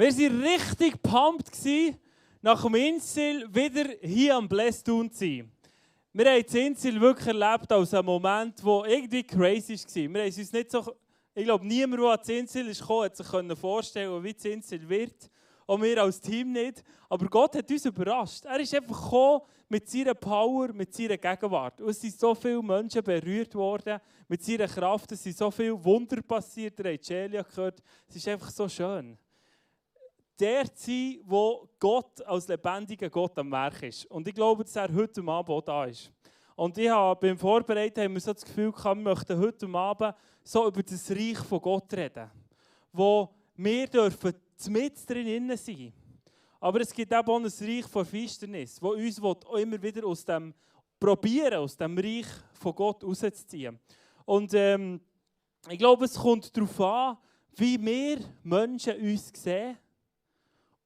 Wir waren richtig pumped, nach dem Insel wieder hier am Blästun zu sein. Wir haben das Insel wirklich erlebt als einen Moment, der irgendwie crazy war. Wir haben uns nicht so, ich glaube, niemand, der an das Insel ist gekommen, hat sich vorstellen wie das Insel wird. Auch wir als Team nicht. Aber Gott hat uns überrascht. Er ist einfach mit seiner Power, mit seiner Gegenwart. Und es sind so viele Menschen berührt worden mit seiner Kraft. Es sind so viele Wunder passiert. Ihr habt Celia gehört. Es ist einfach so schön. Der zu sein, wo Gott als lebendiger Gott am Werk ist. Und ich glaube, dass er heute Abend auch da ist. Und ich habe beim Vorbereiten haben wir so das Gefühl gehabt, wir möchten heute Abend so über das Reich von Gott reden. Wo wir dürfen mit drin sein. Aber es gibt auch ein Reich von Finsternis, das uns immer wieder aus dem probieren, aus dem Reich von Gott rauszuziehen. Und ähm, ich glaube, es kommt darauf an, wie wir Menschen uns sehen.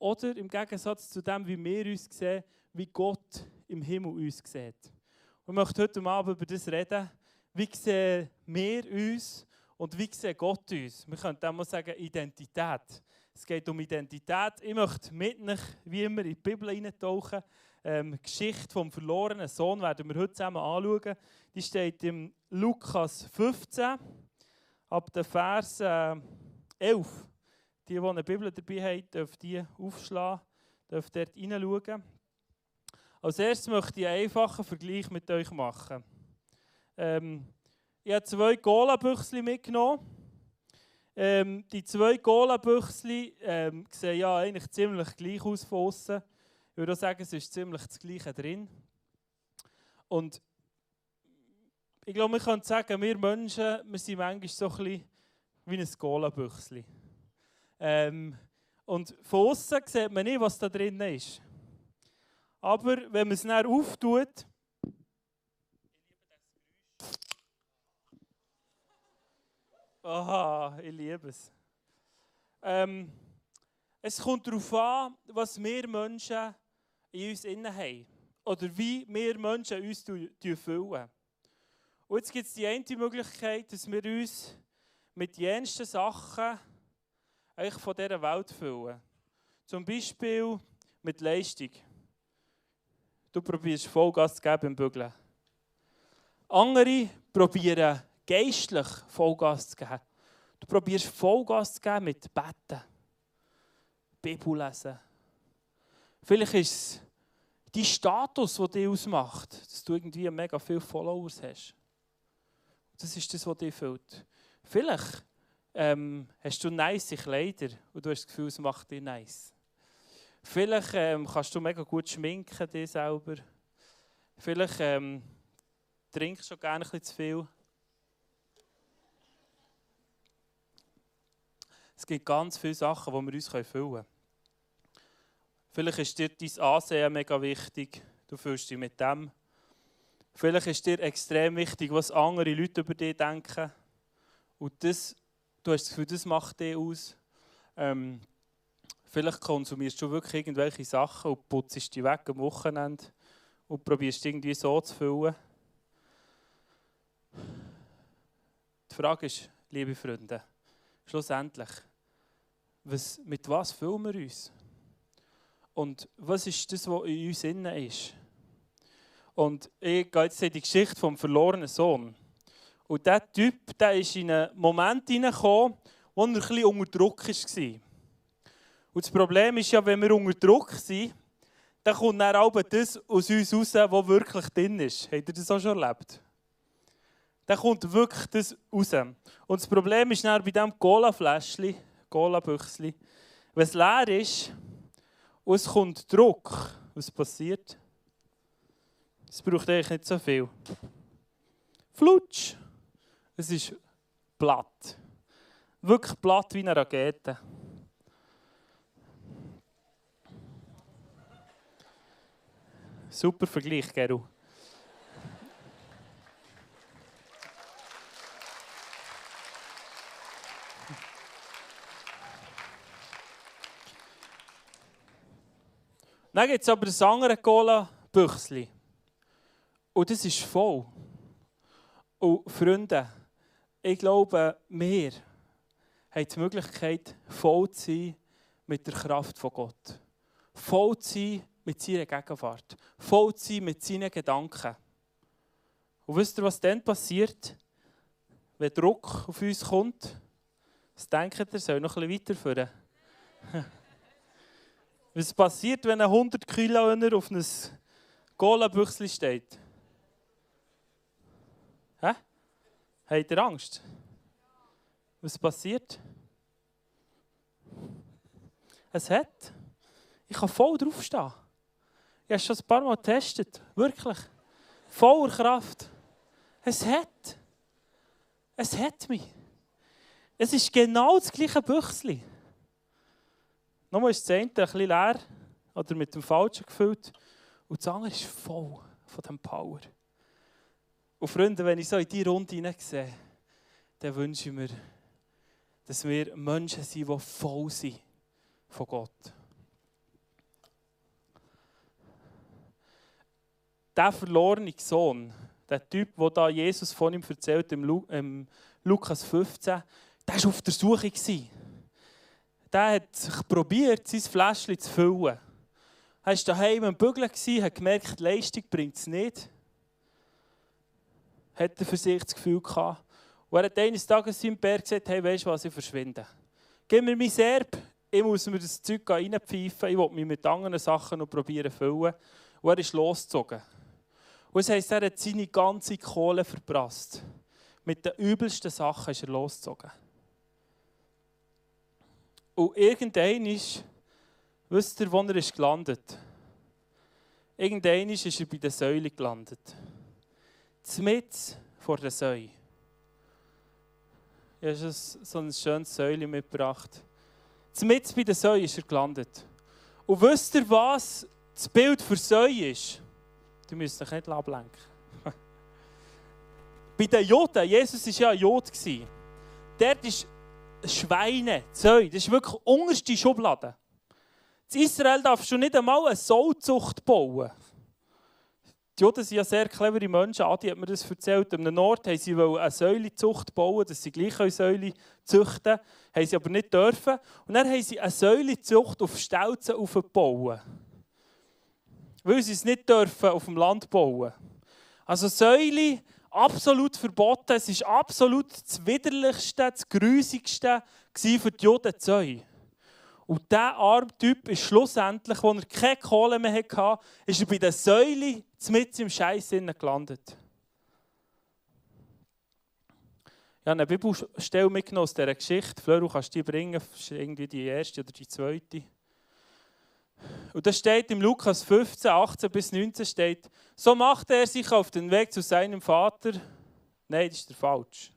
Oder im Gegensatz zu dem, wie wir uns sehen, wie Gott im Himmel uns sieht. Und ich möchte heute Abend über das reden. Wie sehen wir uns und wie sieht Gott uns? Wir können auch mal sagen, Identität. Es geht um Identität. Ich möchte mit euch, wie immer, in die Bibel eintauchen. Ähm, Geschichte vom verlorenen Sohn werden wir heute zusammen anschauen. Die steht im Lukas 15, ab der Vers äh, 11. Die, die eine Bibel dabei haben, dürfen die aufschlagen, dürfen dort hineinschauen. Als erstes möchte ich einen einfachen Vergleich mit euch machen. Ähm, ich habe zwei Cola-Büchsen mitgenommen. Ähm, die zwei Cola-Büchsli ähm, sehen ja eigentlich ziemlich gleich aus von außen. Ich würde sagen, es ist ziemlich das Gleiche drin. Und ich glaube, man kann sagen, wir Menschen, wir sind manchmal so ein bisschen wie ein Cola-Büchsli. Ähm, und von außen sieht man nicht, was da drin ist. Aber wenn man es dann auftut, Aha, ich liebe es. Ähm, es kommt darauf an, was wir Menschen in uns innen haben. Oder wie wir Menschen uns füllen. Und jetzt gibt es die eine Möglichkeit, dass wir uns mit jensten Sachen eigentlich von dieser Welt füllen. Zum Beispiel mit Leistung. Du probierst Vollgas zu geben im Bügeln. Andere probieren geistlich Vollgas zu geben. Du probierst Vollgas zu geben mit Betten, Bibel lesen. Vielleicht ist es dein Status, der dich ausmacht, dass du irgendwie mega viele Followers hast. Das ist das, was dich füllt. Vielleicht ähm, hast du nice Kleider und du hast das Gefühl, es macht dich nice. Vielleicht ähm, kannst du mega gut schminken, dich selber. Vielleicht ähm, trinkst du gerne bisschen zu viel. Es gibt ganz viele Sachen, die wir uns füllen können. Vielleicht ist dir dein Ansehen mega wichtig. Du fühlst dich mit dem. Vielleicht ist dir extrem wichtig, was andere Leute über dich denken. Und das, du hast das Gefühl, das macht dich aus. Ähm, vielleicht konsumierst du wirklich irgendwelche Sachen und putzt die weg am Wochenende und probierst irgendwie so zu füllen. Die Frage ist, liebe Freunde, schlussendlich, was, mit was füllen wir uns? Und was ist das, was in uns innen ist? Und ich gehe jetzt in die Geschichte vom verlorenen Sohn. Und dieser Typ, der ist in einen Moment hineingekommen, wo er bisschen unter Druck war. Und das Problem ist ja, wenn wir unter Druck sind, dann kommt dann auch das aus uns raus, was wirklich drin ist. Habt ihr das auch schon erlebt? Dann kommt wirklich das raus. Und das Problem ist dann bei diesem Cola-Fläschchen, Cola-Büchsli, wenn es leer ist und es kommt Druck, was passiert? Es braucht eigentlich nicht so viel. Flutsch! Es ist platt. Wirklich platt wie eine Rakete. Super Vergleich, Geru. Dann gibt es aber das andere Cola-Büchsli. Und das ist voll. Und Freunde, ich glaube, wir haben die Möglichkeit, voll zu sein mit der Kraft von Gott. Voll zu sein mit seiner Gegenwart. Voll zu sein mit seinen Gedanken. Und wisst ihr, was dann passiert, wenn Druck auf uns kommt? Was denkt ihr? Soll noch bisschen weiterführen? Was passiert, wenn ein 100 Kilo auf einem Gola-Büchsel steht? Habt ihr Angst? Was passiert? Es hat. Ich kann voll draufstehen. Ich habe es schon ein paar Mal getestet. Wirklich. Voller Kraft. Es hat. Es hat mich. Es ist genau das gleiche Büchsli. Nochmal ist das eine ein bisschen leer oder mit dem Falschen gefüllt und das andere ist voll von diesem Power. Und Freunde, wenn ich so in diese Runde hineinsehe, dann wünsche ich mir, dass wir Menschen sind, die voll sind von Gott. Der verlorene Sohn, der Typ, der da Jesus von ihm erzählt, im, Lu im Lukas 15, der war auf der Suche. Der hat probiert, sein Fläschchen zu füllen. Er war daheim am Bügeln, hat gemerkt, Leistung bringt es nicht. Hat er für sich das Gefühl gehabt. Und er hat eines Tages seinem Bär gesagt, hey, weißt du was, ich verschwinde. Gib mir mein Serb, ich muss mir das Zeug reinpfeifen, ich will mich mit anderen Sachen noch probieren füllen. Und er ist losgezogen. Und das heisst, er hat seine ganze Kohle verprasst. Mit den übelsten Sachen ist er losgezogen. Und irgendein ist, wisst ihr, wo er ist gelandet? Irgendein ist er bei der Säule gelandet. Zmitz vor der Säule. Ich habe so ein schönes Säule mitgebracht. Zmitz bei der Säule ist er gelandet. Und wisst ihr, was das Bild für Säule ist? Du müsst dich nicht ablenken. Bei den Juden, Jesus war ja ein Jod. Dort ist Schweine, Zeu, das ist wirklich die unterste Schublade. In Israel darfst du nicht einmal eine Sollzucht bauen. Die Juden sind ja sehr clevere Menschen. Adi hat mir das erzählt. Am Nord haben sie eine Säulezucht bauen, dass sie gleich eine Säule züchten können. Haben sie aber nicht dürfen. Und dann haben sie eine Säulezucht auf Stelzen aufgebaut weil sie es nicht dürfen auf dem Land bauen. Also Säule absolut verboten. Es ist absolut das widerlichste, das grusigste für die Juden Zeu. Und dieser arme Typ ist schlussendlich, als er keine Kohle mehr hatte, ist er bei der Säule mit im Scheiß gelandet. Ich habe eine Bibelstelle mitgenommen aus dieser Geschichte. Fleur, du kannst die bringen. Das ist irgendwie die erste oder die zweite. Und das steht im Lukas 15, 18 bis 19 steht, so machte er sich auf den Weg zu seinem Vater. Nein, das ist der falsch.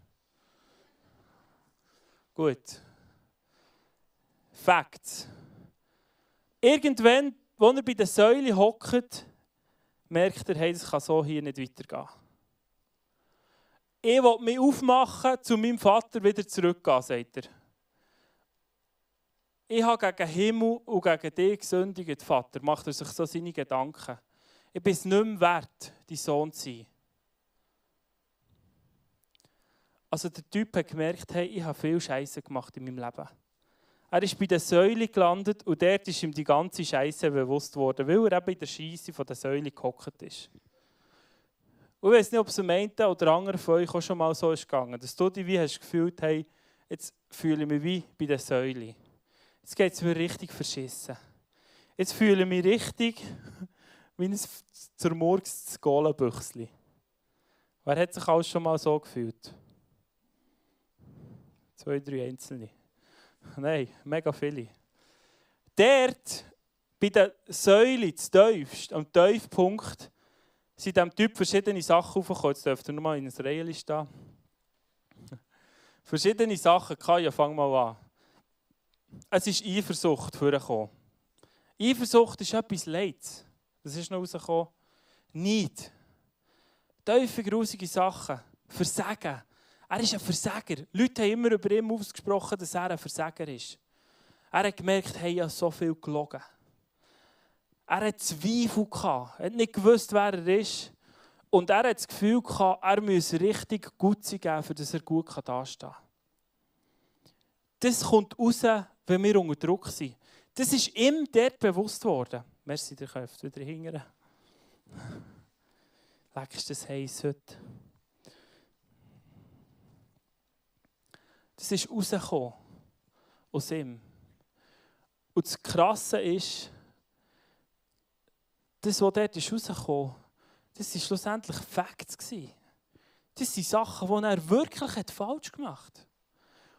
Gut. Facts. Irgendwann, wo er bei der Säule hockt, merkt er, hey, das kann so hier nicht weitergehen. Ich will mich aufmachen, zu meinem Vater wieder zurückgehen, sagt er ich habe gegen Himmel und gegen dich gesündigt, Vater, macht er sich so seine Gedanken. Ich bin es nicht mehr wert, dein Sohn zu sein. Also der Typ hat gemerkt, hey, ich habe viel Scheiße gemacht in meinem Leben. Er ist bei der Säule gelandet und dort ist ihm die ganze Scheiße bewusst worden, weil er eben in der Scheisse von der Säule gehockt ist. Und ich weiß nicht, ob es einem oder anderen von euch auch schon mal so ist gegangen, dass du dich wie hast gefühlt, hey, jetzt fühle ich mich wie bei der Säule. Jetzt geht es mir richtig verschissen. Jetzt fühle ich mich richtig wie ein zermurkstes Golenbüchsli. Wer hat sich alles schon mal so gefühlt? Zwei, drei Einzelne. Nein, mega viele. Dort, bei der Säule, das tiefst, am Tiefpunkt, sind dem Typ verschiedene Sachen aufgekommen. Jetzt dürft ihr nochmal in Reihe stehen. Verschiedene Sachen. Ja, fang mal an es ist Eifersucht vorgekommen. Eifersucht ist etwas Leids. Das ist noch rausgekommen. Nicht. Tiefe, grusige Sachen. Versagen. Er ist ein Versager. Leute haben immer über ihn ausgesprochen, dass er ein Versager ist. Er hat gemerkt, hey, ich habe so viel gelogen. Er hat Zweifel gehabt. Er hat nicht gewusst, wer er ist. Und er hat das Gefühl gehabt, er müsse richtig gut sein, damit er gut dastehen kann. Das kommt raus, wenn wir unter Druck sind. Das ist ihm dort bewusst worden. Merci, der Köpft wieder hingern. Leck ist das heiß heute. Das ist rausgekommen aus ihm. Und das Krasse ist, das, was dort ist rausgekommen das waren schlussendlich Facts. Das sind Sachen, die er wirklich falsch gemacht hat.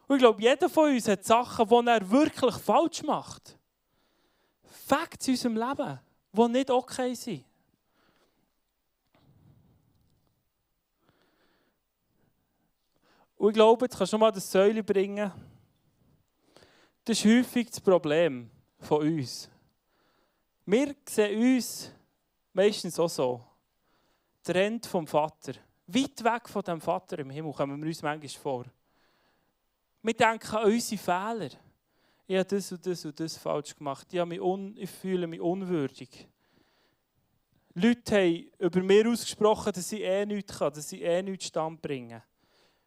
Und ich glaube, jeder von uns hat Sachen, die er wirklich falsch macht. Facts in unserem Leben, die nicht okay sind. Und ich glaube, jetzt kannst du mal das Säule bringen. Das ist häufig das Problem von uns. Wir sehen uns meistens auch so. Trennt vom Vater. Weit weg von dem Vater im Himmel kommen wir uns manchmal vor. Wir denken an unsere Fehler. Ich habe das und das und das falsch gemacht. Ich, mich un ich fühle mich unwürdig. Leute haben über mir ausgesprochen, dass ich eh nichts kann, dass ich eh nichts stand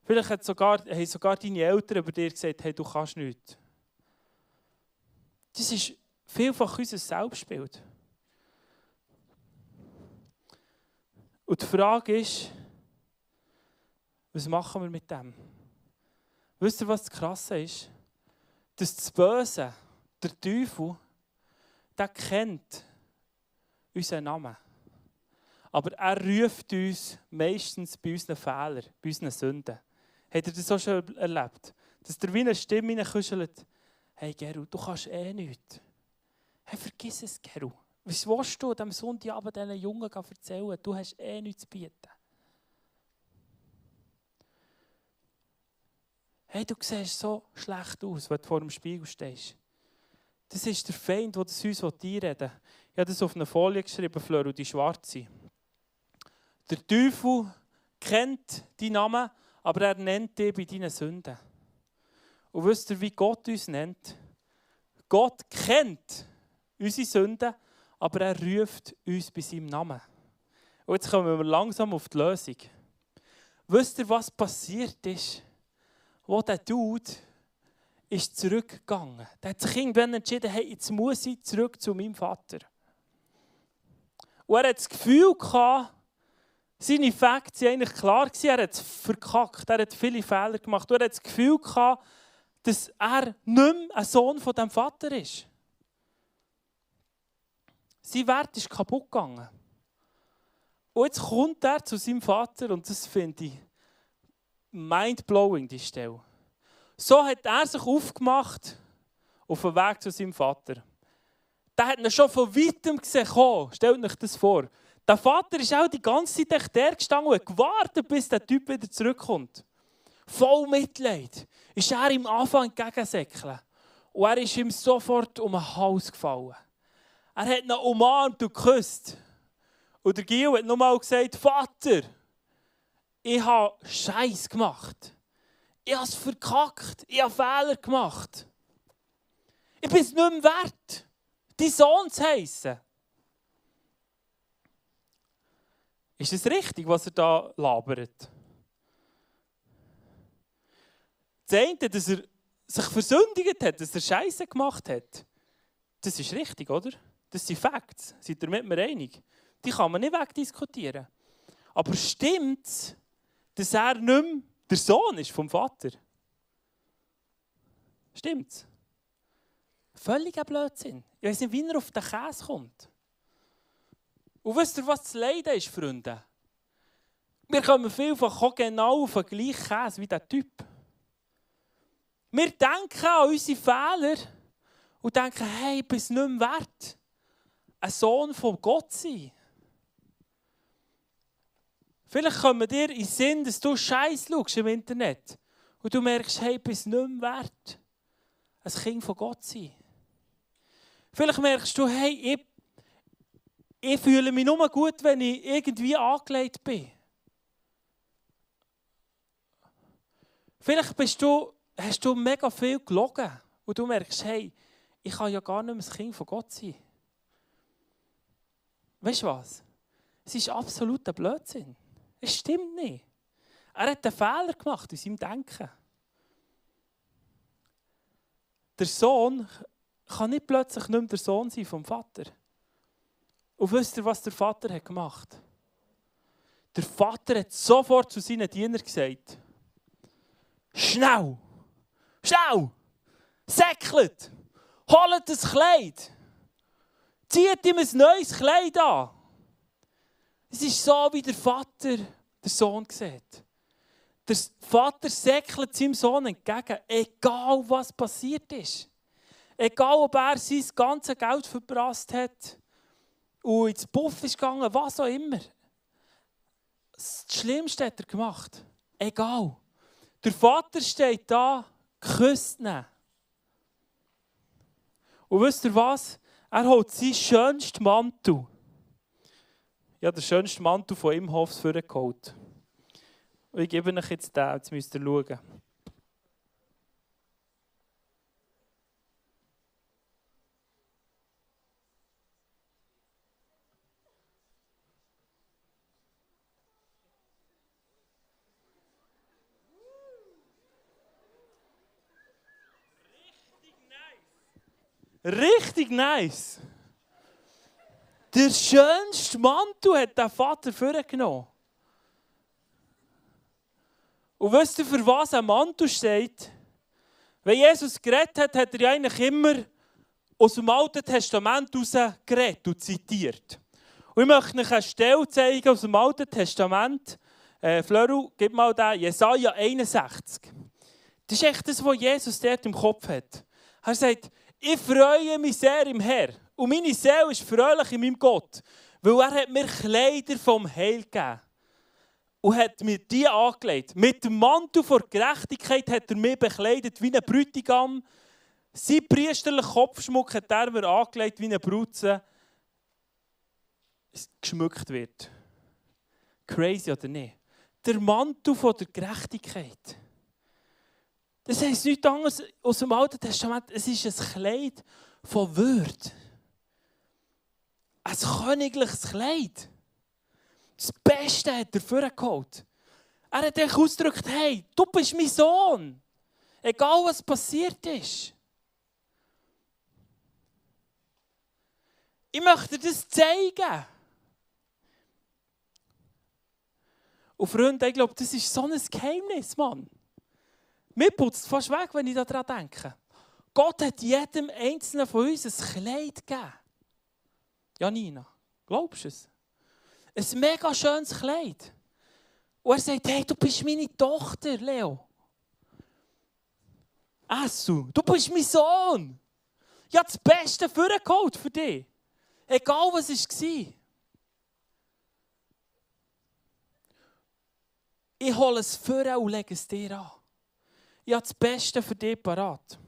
Vielleicht hat sogar, haben sogar deine Eltern über dir gesagt, hey, du kannst nichts. Das ist vielfach unser Selbstbild. Und die Frage ist, was machen wir mit dem? Wisst ihr, was das Krasse ist? Dass das Böse, der Teufel, der kennt unseren Namen. Aber er ruft uns meistens bei unseren Fehlern, bei unseren Sünden. Habt ihr das auch schon erlebt? Dass der wie eine Stimme hineinkuschelt. Hey Geru, du kannst eh nichts. Hey, vergiss es, Geru. Was willst du am Sonntagabend diesen Jungen erzählen? Du hast eh nichts zu bieten. Hey, du siehst so schlecht aus, wenn du vor dem Spiegel stehst. Das ist der Feind, der das uns einreden will. Ich habe das auf einer Folie geschrieben, Fleur, und die schwarze. Der Teufel kennt deinen Namen aber er nennt dich bei deinen Sünden. Und wisst ihr, wie Gott uns nennt? Gott kennt unsere Sünden, aber er ruft uns bei seinem Namen. Und jetzt kommen wir langsam auf die Lösung. Wisst ihr, was passiert ist? Wo der Dude ist zurückgegangen. Der hat sich irgendwann entschieden, hey, jetzt muss ich zurück zu meinem Vater. Und er hat das Gefühl gehabt, seine Facts waren eigentlich klar. Er hat es verkackt. Er hat viele Fehler gemacht. Und er hat das Gefühl gehabt, dass er nicht mehr ein Sohn von dem Vater ist. Sein Wert ist kaputt gegangen. Und jetzt kommt er zu seinem Vater und das finde ich mind-blowing, die Stelle. So hat er sich aufgemacht auf den Weg zu seinem Vater. Der hat ihn schon von weitem gesehen. Stellt euch das vor. Der Vater ist auch die ganze Zeit der gestanden und gewartet, bis der Typ wieder zurückkommt. Voll Mitleid ist er ihm Anfang entgegensäckeln. Und er ist ihm sofort um den Hals gefallen. Er hat ihn umarmt und geküsst. Und der Gil hat nochmal gesagt, Vater, ich habe Scheiß gemacht. Ich habe es verkackt. Ich habe Fehler gemacht. Ich bin es nicht mehr wert, dein Sohn zu heissen. Ist es richtig, was er da labert? Das eine, dass er sich versündigt hat, dass er Scheiße gemacht hat, das ist richtig, oder? Das sind Facts. Seid ihr mit mir einig? Die kann man nicht wegdiskutieren. Aber stimmt es, dass er nicht mehr der Sohn ist vom Vater? Stimmt's? Völliger Blödsinn. Ich weiß nicht, wie er auf den Käse kommt. Und wisst ihr, was das Leiden ist, Freunde? Wir kommen vielfach auch genau auf den gleichen Käse wie der Typ. Wir denken an unsere Fehler und denken, hey, ich bin nicht mehr wert, ein Sohn von Gott zu sein. Vielleicht kommen dir in den Sinn, dass du Scheiß schaust im Internet und du merkst, hey, ich bin nicht mehr wert, ein Kind von Gott zu sein. Vielleicht merkst du, hey, ich ich fühle mich nur gut, wenn ich irgendwie angelegt bin. Vielleicht bist du, hast du mega viel gelogen und du merkst, hey, ich kann ja gar nicht mehr das Kind von Gott sein. Weißt du was? Es ist absoluter Blödsinn. Es stimmt nicht. Er hat einen Fehler gemacht in seinem Denken. Der Sohn kann nicht plötzlich nicht mehr der Sohn sein vom Vater. Und wisst ihr, was der Vater hat gemacht Der Vater hat sofort zu seinen Dienern gesagt, schnell, schnell, säckelt, holt das Kleid, zieht ihm ein neues Kleid an. Es ist so, wie der Vater der Sohn sieht. Der Vater säckelt seinem Sohn entgegen, egal was passiert ist. Egal, ob er sein ganzes Geld verprasst hat und ins Puff ist gegangen, was auch immer. Das Schlimmste hat er gemacht. Egal. Der Vater steht da, küsst ihn. Und wisst ihr was? Er holt seinen schönsten Mantel. Ja, den schönsten Mantel von ihm Hofs geholt. Und ich gebe euch jetzt den, jetzt müsst ihr schauen. Richtig nice. Der schönste Mantel hat der Vater vorgenommen. Und wisst ihr, für was ein Mantel steht? Wenn Jesus geredet hat, hat er ja eigentlich immer aus dem Alten Testament heraus geredet und zitiert. Und ich möchte euch eine Stelle zeigen aus dem Alten Testament. Äh, Flöru, gib mal den, Jesaja 61. Das ist echt das, was Jesus dort im Kopf hat. Er sagt, ich freue mich sehr im Herr. Und meine Seele ist fröhlich in meinem Gott. Weil er hat mir Kleider vom Heil gegeben. Und hat mir die angelegt. Mit dem Mantel vor Gerechtigkeit hat er mich bekleidet wie ein Bräutigam. Sein priesterlichen Kopfschmuck hat er mir angelegt wie eine Brutze. geschmückt wird. Crazy oder nicht? Der Mantel von der Gerechtigkeit. Das heisst nichts anderes aus dem Alten Testament. Es ist ein Kleid von Würde. Ein königliches Kleid. Das Beste hat er vorgeholt. Er hat euch ausgedrückt, hey, du bist mein Sohn. Egal was passiert ist. Ich möchte dir das zeigen. Und Freunde, ich glaube, das ist so ein Geheimnis, Mann. Mir putzt fast weg, wenn ich daran denke. Gott hat jedem Einzelnen von uns ein Kleid gegeben. Janina, glaubst du es? Ein mega schönes Kleid. Und er sagt, hey, du bist meine Tochter, Leo. Essu, du bist mein Sohn. Ich habe das Beste vorgeholt für dich. Egal was es war. Ich hole es vor und lege es dir an ich habe das Beste für dich parat.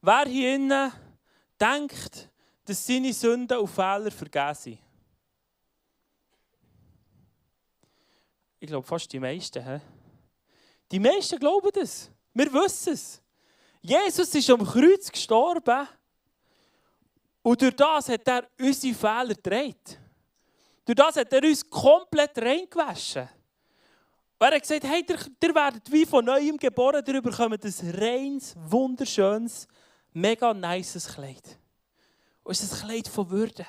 Wer hier innen denkt, dass seine Sünden und Fehler vergeben sind? Ich glaube fast die meisten. He? Die meisten glauben das. Wir wissen es. Jesus ist am Kreuz gestorben und durch das hat er unsere Fehler gedreht. Durch das hat er uns komplett reingewaschen. Er hat gesagt, hey, ihr werdet wie von neuem geboren, ihr bekommt ein reines, wunderschönes, mega nices Kleid. Und es ist ein Kleid von Würde.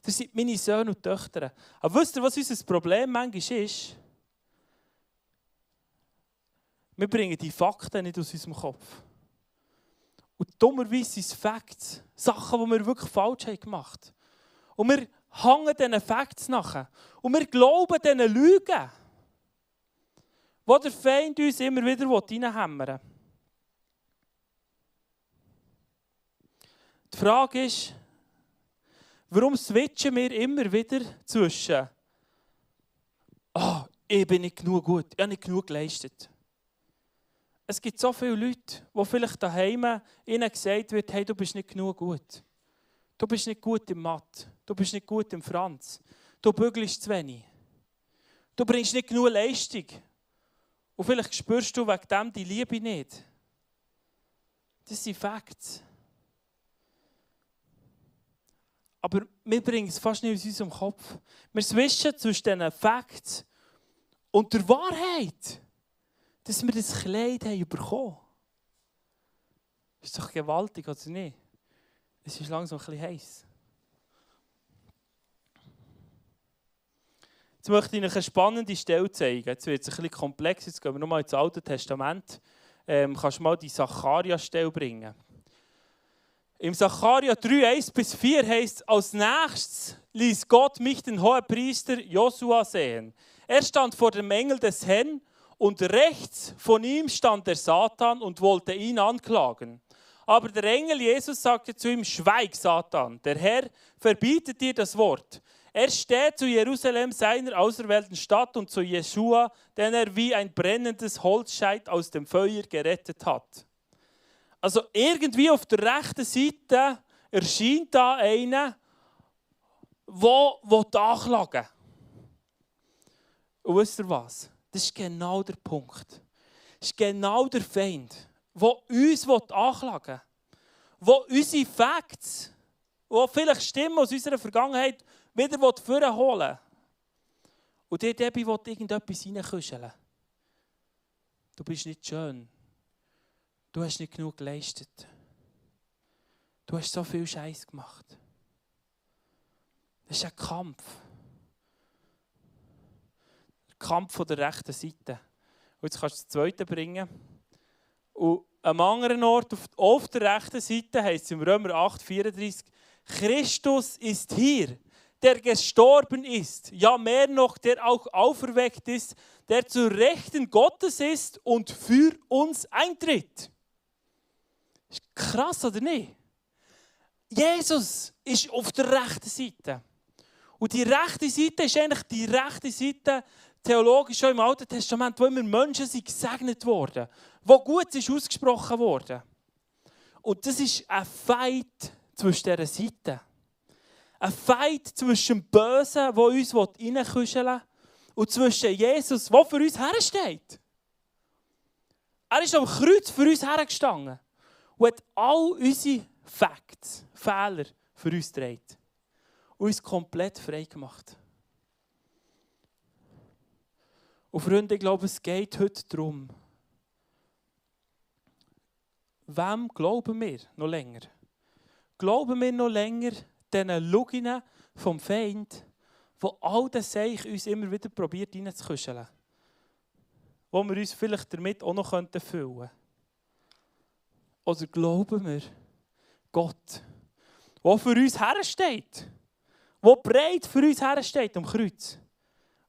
Das sind meine Söhne und Töchter. Aber wisst ihr, was unser Problem manchmal ist? Wir bringen die Fakten nicht aus unserem Kopf. Und dummerweise sind es Facts, Sachen, die wir wirklich falsch haben gemacht haben. Und wir hängen diesen Facts nachher. Und wir glauben diesen Lügen, wo der Feind uns immer wieder reinhämmern will. Die Frage ist, warum switchen wir immer wieder zwischen «Ah, oh, ich bin nicht genug gut, ich habe nicht genug geleistet». Es gibt so viele Leute, wo vielleicht daheim ihnen gesagt wird, hey, du bist nicht genug gut. Du bist nicht gut im Mathe. Du bist nicht gut im Franz. Du bügelst zu wenig. Du bringst nicht genug Leistung. Und vielleicht spürst du wegen dem die Liebe nicht. Das sind Facts. Aber wir bringen es fast nicht aus unserem Kopf. Wir switchen zwischen diesen Facts und der Wahrheit. dass wir das Kleid haben bekommen. Ist doch gewaltig, oder nicht? Es ist langsam ein bisschen heiß. Jetzt möchte ich euch eine spannende Stelle zeigen. Jetzt wird es ein bisschen komplex. Jetzt gehen wir nochmal ins Alte Testament. Ähm, kannst du mal die Zacharia-Stelle bringen? Im Zacharia 3, 1 bis 4 heißt als nächstes ließ Gott mich, den Hohepriester Josua, sehen. Er stand vor dem Engel des Herrn und rechts von ihm stand der Satan und wollte ihn anklagen. Aber der Engel Jesus sagte zu ihm, schweig, Satan, der Herr verbietet dir das Wort. Er steht zu Jerusalem, seiner auserwählten Stadt, und zu Jeschua, den er wie ein brennendes Holzscheit aus dem Feuer gerettet hat. Also irgendwie auf der rechten Seite erscheint da einer, wo, wo Anklagen. Und wisst ihr was? Das ist genau der Punkt. Das ist genau der Feind, der uns anklagen will. Der unsere Facts, die vielleicht Stimmen aus unserer Vergangenheit wieder vorholen will. Und dir, Debbie, will irgendetwas reinkuscheln. Du bist nicht schön. Du hast nicht genug geleistet. Du hast so viel Scheiß gemacht. Das ist ein Kampf. Der Kampf von der rechten Seite. Und jetzt kannst du das zweite bringen. Und am anderen Ort, auf, der rechten Seite, heißt es im Römer 8, 34, Christus ist hier, der gestorben ist, ja mehr noch, der auch auferweckt ist, der zu Rechten Gottes ist und für uns eintritt. Ist krass, oder nicht? Jesus ist auf der rechten Seite. Und die rechte Seite ist eigentlich die rechte Seite, theologisch schon im Alten Testament, wo immer Menschen sind gesegnet wurden, wo gut ist ausgesprochen worden. Und das ist ein Fight zwischen dieser Seiten. Ein Fight zwischen dem Bösen, der uns reinkuscheln will, und zwischen Jesus, der für uns hersteht. Er ist am Kreuz für uns hergestanden und hat all unsere Facts, Fehler für uns gedreht und uns komplett frei gemacht. Und Freunde, ich glaube, es geht heute darum, wem glauben wir noch länger? Glauben wir noch länger diesen Luginen vom Feind, wo all das Seich uns immer wieder probiert reinzukuscheln? Wo wir uns vielleicht damit auch noch füllen könnten? Oder glauben wir Gott, der für uns hersteht, der breit für uns hersteht am Kreuz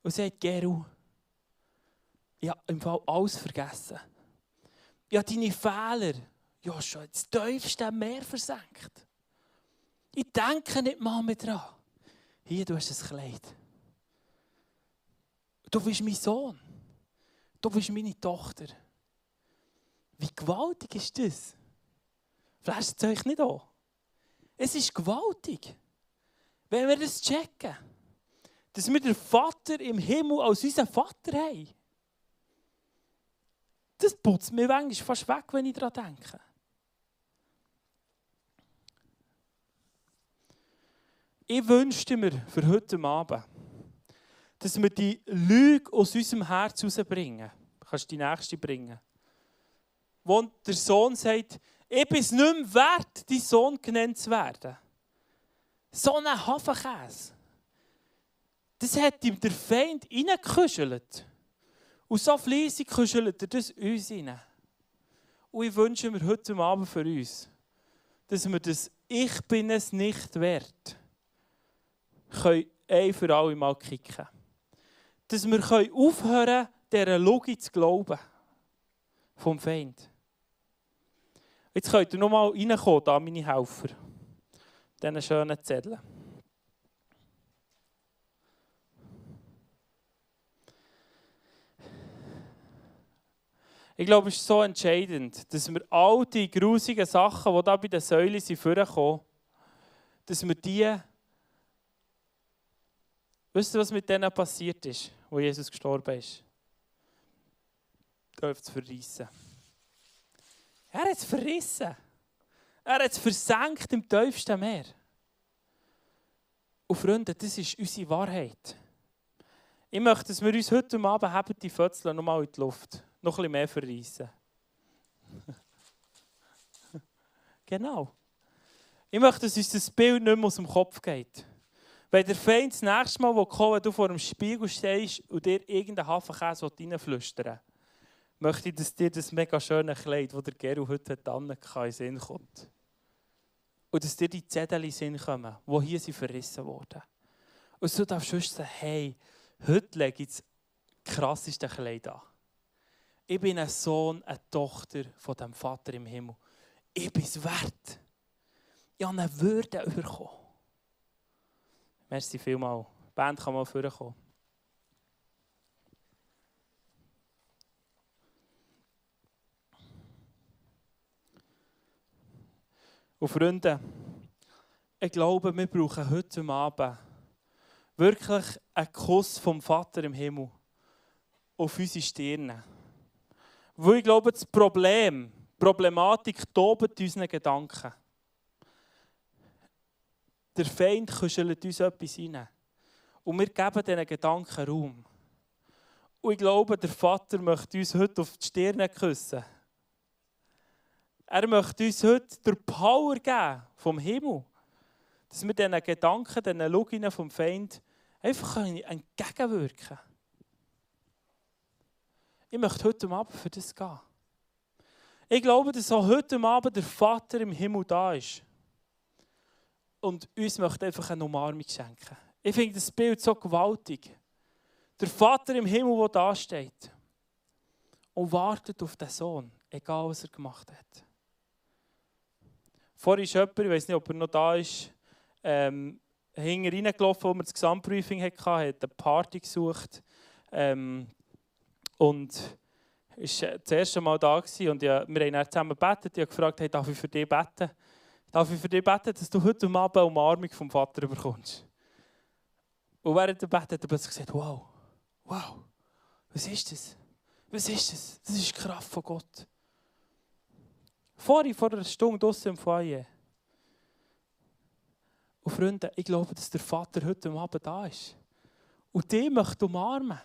und sagt, Geru, ich habe im Fall alles vergessen. Ich habe deine Fehler ja schon ins tiefste Meer versenkt. Ich denke nicht mal mehr dran. Hier, du hast ein Kleid. Du bist mein Sohn. Du bist meine Tochter. Wie gewaltig ist das? Flasht es euch nicht an? Es ist gewaltig, wenn wir das checken. Dass wir den Vater im Himmel als unseren Vater haben. Das putzt mir manchmal fast weg, wenn ich daran denke. Ich wünschte mir für heute Abend, dass wir die Lüge aus unserem Herz herausbringen. Du kannst die nächste bringen. Wo der Sohn sagt, ich bin es nicht mehr wert, dein Sohn genannt zu werden. So ein Hafenkäse. Das hat ihm der Feind reingekuschelt. Und so fleissig kuschelt er das uns rein. Und ich wünsche mir heute Abend für uns, dass wir das Ich bin es nicht wert, können ein für alle Mal kicken. Dass wir aufhören können, dieser Logik zu glauben. Vom Feind. Jetzt könnt ihr noch mal reinkommen, da meine Helfer. Diesen schönen Zettel. Ich glaube, es ist so entscheidend, dass wir all die grusigen Sachen, die da bei den Säulen vorkommen, dass wir die. Wisst ihr, was mit denen passiert ist, wo Jesus gestorben ist? Dürft es verreissen. Er hat es verrissen. Er hat es versenkt im tiefsten Meer. Und Freunde, das ist unsere Wahrheit. Ich möchte, dass wir uns heute Abend haben, die Fötzel nochmal in die Luft. noch bisschen mehr verreissen. genau. Ich möchte, dass uns das Bild nicht mehr aus dem Kopf geht. Wenn der Feind das nächste Mal kommt, wenn du vor dem Spiegel stehst und dir irgendeinen Hafenkäse reinflüstern möchte ich, dass dir das mega schöne Kleid, das der Geru heute hat, in den Sinn kommt. Und dass dir die Zettel in Sinn kommen, die hier sind verrissen wurden. Und so darfst du sagen, hey, heute lege ich das krasseste Kleid an. Ich bin ein Sohn, eine Tochter von dem Vater im Himmel. Ich bin es wert. Ich habe eine Würde bekommen. Merci vielmals. Die Band kann mal vorkommen. Und Freunde, ich glaube, wir brauchen heute Abend wirklich einen Kuss vom Vater im Himmel auf unsere Stirne. Weil ich glaube, das Problem, die Problematik tobt unseren Gedanken. Der Feind kuschelt uns etwas rein. Und wir geben diesen Gedanken Raum. Und ich glaube, der Vater möchte uns heute auf die Stirne küssen. Er möchte uns heute der Power geben vom Himmel, dass wir diesen Gedanken, diesen Loginen vom Feind einfach entgegenwirken können. Ich möchte heute Abend für das gehen. Ich glaube, dass auch heute Abend der Vater im Himmel da ist. Und uns möchte einfach eine Umarmung schenken. Ich finde das Bild so gewaltig. Der Vater im Himmel, der da steht und wartet auf den Sohn, egal was er gemacht hat. Vorhin ist jemand, ich weiß nicht, ob er noch da ist, ähm, hinten reingelaufen, wo wir das Gesamtbriefing hatten, hat eine Party gesucht. Ähm, und war das erste Mal da gewesen und ja, wir haben dann zusammen gebetet. Ich habe gefragt, hey, darf ich für dich beten? Darf ich für dich beten, dass du heute Abend eine Umarmung vom Vater bekommst? Und während der Bett hat er plötzlich gesagt, wow, wow, was ist das? Was ist das? Das ist die Kraft von Gott. Vorhin, vor einer Stunde draußen im Foyer. Und Freunde, ich glaube, dass der Vater heute Abend da ist. Und die möchte umarmen.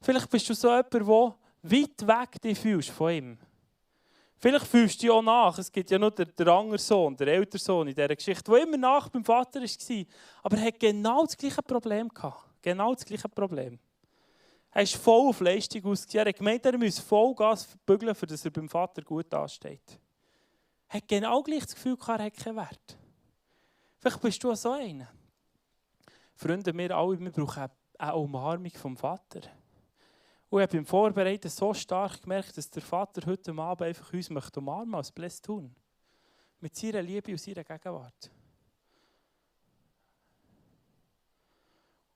Vielleicht bist du so jemand, der weit weg dich fühlst von ihm. Vielleicht fühlst du dich auch nach. Es gibt ja nur den, den anderen Sohn, der ältere Sohn in dieser Geschichte, der immer nach beim Vater war. Aber er hat genau das gleiche Problem gehabt. Genau das gleiche Problem. Er ist voll auf Leistung ausgesehen. Er hat gemeint, er müsse Vollgas bügeln, damit er beim Vater gut dasteht. Er hat genau gleich das Gefühl gehabt, er hat keinen Wert. Vielleicht bist du so einer. Freunde, wir alle, wir brauchen eine Umarmung vom Vater. Und ich habe beim Vorbereiten so stark gemerkt, dass der Vater heute Abend einfach uns möchte umarmen als Bless tun. Mit seiner Liebe und seiner Gegenwart.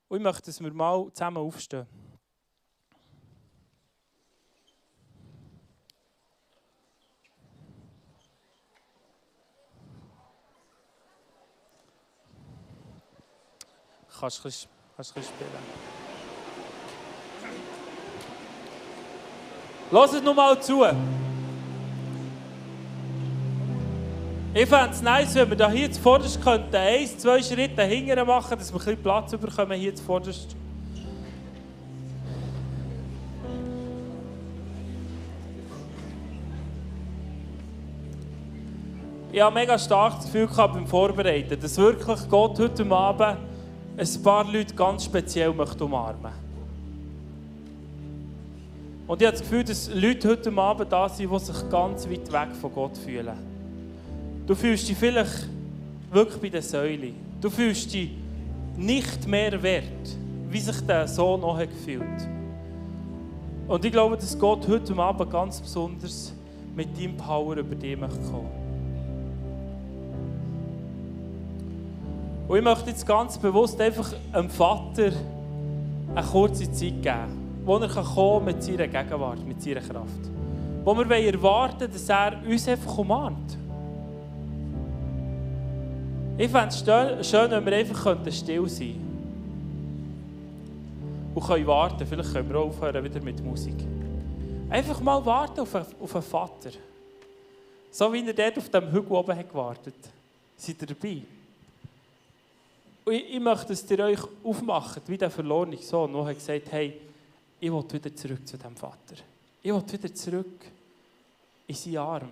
Und ich möchte, dass wir mal zusammen aufstehen. Kannst du ein bisschen spielen? Lass es nur mal zu. Ich fände es nice, wenn wir da hier zuvorderst könnten, eins, zwei Schritte hinterher machen, dass wir ein bisschen Platz bekommen hier zuvorderst. Ich habe mega stark das Gefühl gehabt beim Vorbereiten, dass wirklich Gott heute Abend ein paar Leute ganz speziell möchte umarmen möchte. Und ich habe das Gefühl, dass Leute heute Abend da sind, die sich ganz weit weg von Gott fühlen. Du fühlst dich vielleicht wirklich bei der Säule. Du fühlst dich nicht mehr wert, wie sich der Sohn noch gefühlt Und ich glaube, dass Gott heute Abend ganz besonders mit deinem Power über dich kommen möchte. Und ich möchte jetzt ganz bewusst einfach einem Vater eine kurze Zeit geben wo er kann mit seiner Gegenwart, mit seiner Kraft. Wo wir erwarten dass er uns einfach umarmt. Ich fände es schön, wenn wir einfach still sein könnten. Und können warten. Vielleicht können wir auch aufhören wieder mit Musik. Einfach mal warten auf einen, auf einen Vater. So wie er dort auf dem Hügel oben hat gewartet Seid ihr dabei? Und ich, ich möchte, dass ihr euch aufmacht, wie der verlorene Sohn, der hat gesagt hey, ich will wieder zurück zu dem Vater. Ich will wieder zurück in seinen Arm,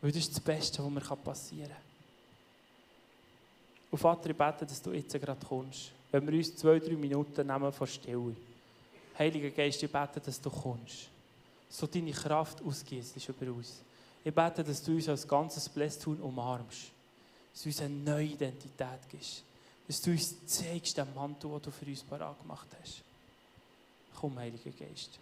weil das ist das Beste, was mir passieren kann. Und Vater, ich bete, dass du jetzt gerade kommst. Wenn wir uns zwei, drei Minuten nehmen von Stille. Heiliger Geist, ich bete, dass du kommst. So deine Kraft ausgießt über uns. Ich bete, dass du uns als ganzes Blästun umarmst. Dass du uns eine neue Identität gibst. Dass du uns zeigst, den Mantel, den du für uns parat gemacht hast. Komm, Heiliger Geist.